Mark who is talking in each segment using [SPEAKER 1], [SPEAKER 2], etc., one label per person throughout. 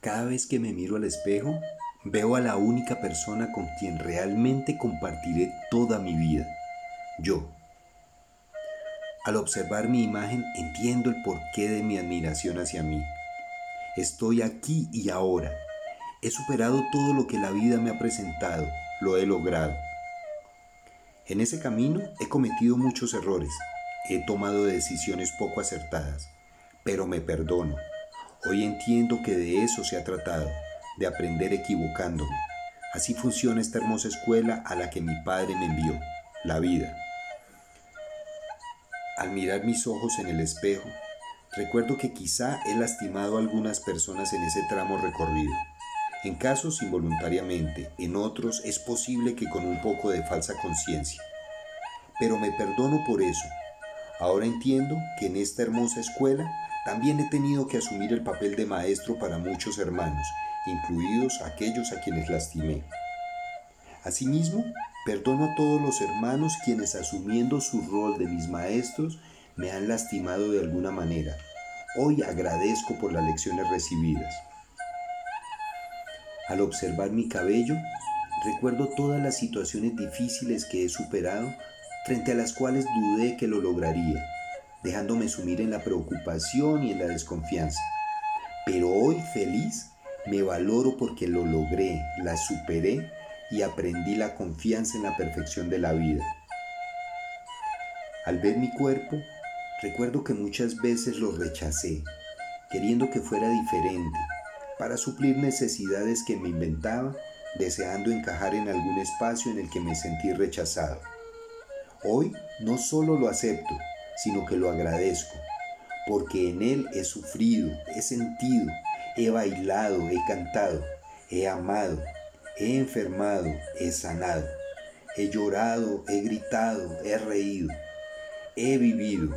[SPEAKER 1] Cada vez que me miro al espejo, veo a la única persona con quien realmente compartiré toda mi vida, yo. Al observar mi imagen entiendo el porqué de mi admiración hacia mí. Estoy aquí y ahora. He superado todo lo que la vida me ha presentado. Lo he logrado. En ese camino he cometido muchos errores. He tomado decisiones poco acertadas. Pero me perdono. Hoy entiendo que de eso se ha tratado, de aprender equivocándome. Así funciona esta hermosa escuela a la que mi padre me envió, la vida. Al mirar mis ojos en el espejo, recuerdo que quizá he lastimado a algunas personas en ese tramo recorrido. En casos involuntariamente, en otros es posible que con un poco de falsa conciencia. Pero me perdono por eso. Ahora entiendo que en esta hermosa escuela también he tenido que asumir el papel de maestro para muchos hermanos, incluidos aquellos a quienes lastimé. Asimismo, Perdono a todos los hermanos quienes asumiendo su rol de mis maestros me han lastimado de alguna manera. Hoy agradezco por las lecciones recibidas. Al observar mi cabello, recuerdo todas las situaciones difíciles que he superado frente a las cuales dudé que lo lograría, dejándome sumir en la preocupación y en la desconfianza. Pero hoy feliz me valoro porque lo logré, la superé y aprendí la confianza en la perfección de la vida. Al ver mi cuerpo, recuerdo que muchas veces lo rechacé, queriendo que fuera diferente, para suplir necesidades que me inventaba, deseando encajar en algún espacio en el que me sentí rechazado. Hoy no solo lo acepto, sino que lo agradezco, porque en él he sufrido, he sentido, he bailado, he cantado, he amado, He enfermado, he sanado. He llorado, he gritado, he reído. He vivido,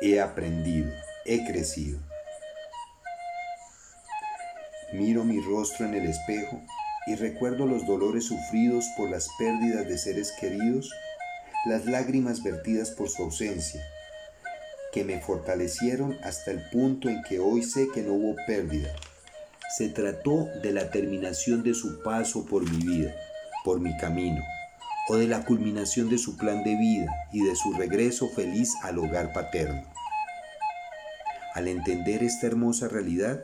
[SPEAKER 1] he aprendido, he crecido. Miro mi rostro en el espejo y recuerdo los dolores sufridos por las pérdidas de seres queridos, las lágrimas vertidas por su ausencia, que me fortalecieron hasta el punto en que hoy sé que no hubo pérdida, se trató de la terminación de su paso por mi vida, por mi camino, o de la culminación de su plan de vida y de su regreso feliz al hogar paterno. Al entender esta hermosa realidad,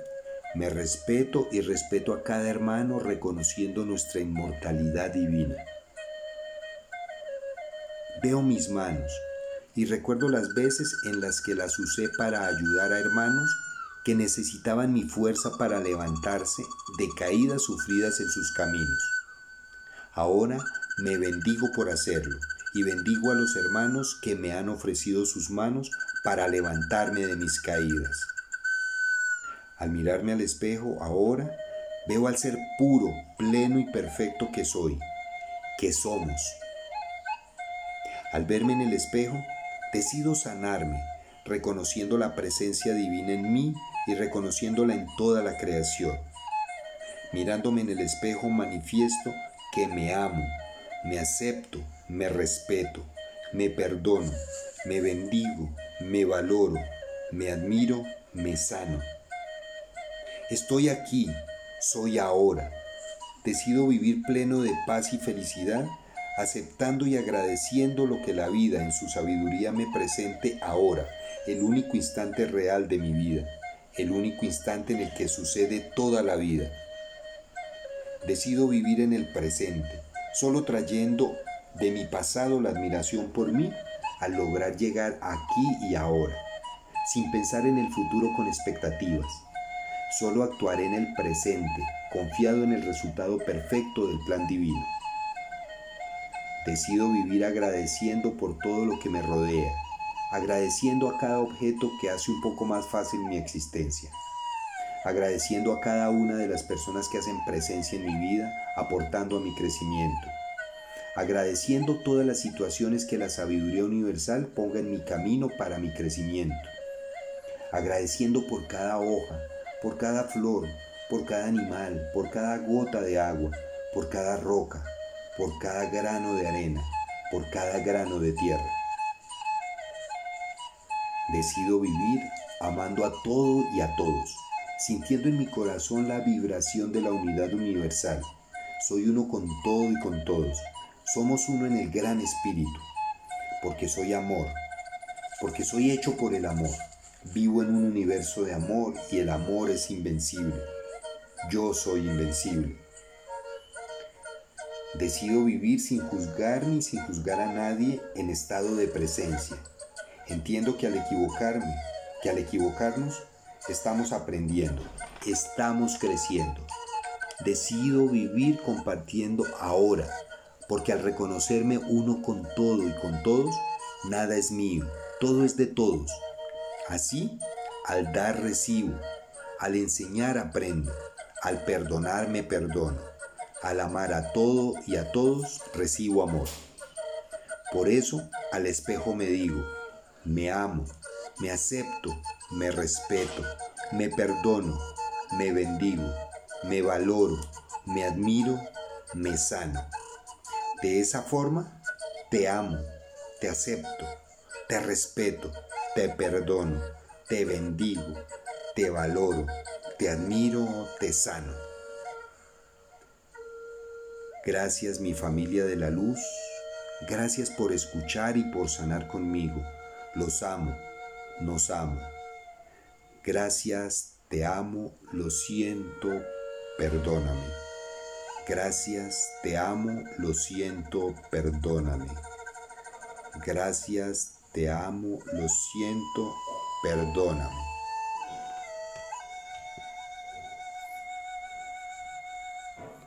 [SPEAKER 1] me respeto y respeto a cada hermano reconociendo nuestra inmortalidad divina. Veo mis manos y recuerdo las veces en las que las usé para ayudar a hermanos que necesitaban mi fuerza para levantarse de caídas sufridas en sus caminos. Ahora me bendigo por hacerlo y bendigo a los hermanos que me han ofrecido sus manos para levantarme de mis caídas. Al mirarme al espejo ahora, veo al ser puro, pleno y perfecto que soy, que somos. Al verme en el espejo, decido sanarme, reconociendo la presencia divina en mí y reconociéndola en toda la creación. Mirándome en el espejo manifiesto que me amo, me acepto, me respeto, me perdono, me bendigo, me valoro, me admiro, me sano. Estoy aquí, soy ahora. Decido vivir pleno de paz y felicidad, aceptando y agradeciendo lo que la vida en su sabiduría me presente ahora, el único instante real de mi vida el único instante en el que sucede toda la vida. Decido vivir en el presente, solo trayendo de mi pasado la admiración por mí al lograr llegar aquí y ahora, sin pensar en el futuro con expectativas. Solo actuaré en el presente, confiado en el resultado perfecto del plan divino. Decido vivir agradeciendo por todo lo que me rodea agradeciendo a cada objeto que hace un poco más fácil mi existencia, agradeciendo a cada una de las personas que hacen presencia en mi vida, aportando a mi crecimiento, agradeciendo todas las situaciones que la sabiduría universal ponga en mi camino para mi crecimiento, agradeciendo por cada hoja, por cada flor, por cada animal, por cada gota de agua, por cada roca, por cada grano de arena, por cada grano de tierra. Decido vivir amando a todo y a todos, sintiendo en mi corazón la vibración de la unidad universal. Soy uno con todo y con todos. Somos uno en el gran espíritu, porque soy amor, porque soy hecho por el amor. Vivo en un universo de amor y el amor es invencible. Yo soy invencible. Decido vivir sin juzgar ni sin juzgar a nadie en estado de presencia. Entiendo que al equivocarme, que al equivocarnos, estamos aprendiendo, estamos creciendo. Decido vivir compartiendo ahora, porque al reconocerme uno con todo y con todos, nada es mío, todo es de todos. Así, al dar recibo, al enseñar aprendo, al perdonar me perdono, al amar a todo y a todos recibo amor. Por eso al espejo me digo, me amo, me acepto, me respeto, me perdono, me bendigo, me valoro, me admiro, me sano. De esa forma, te amo, te acepto, te respeto, te perdono, te bendigo, te valoro, te admiro, te sano. Gracias mi familia de la luz, gracias por escuchar y por sanar conmigo. Los amo, nos amo. Gracias, te amo, lo siento, perdóname. Gracias, te amo, lo siento, perdóname. Gracias, te amo, lo siento, perdóname.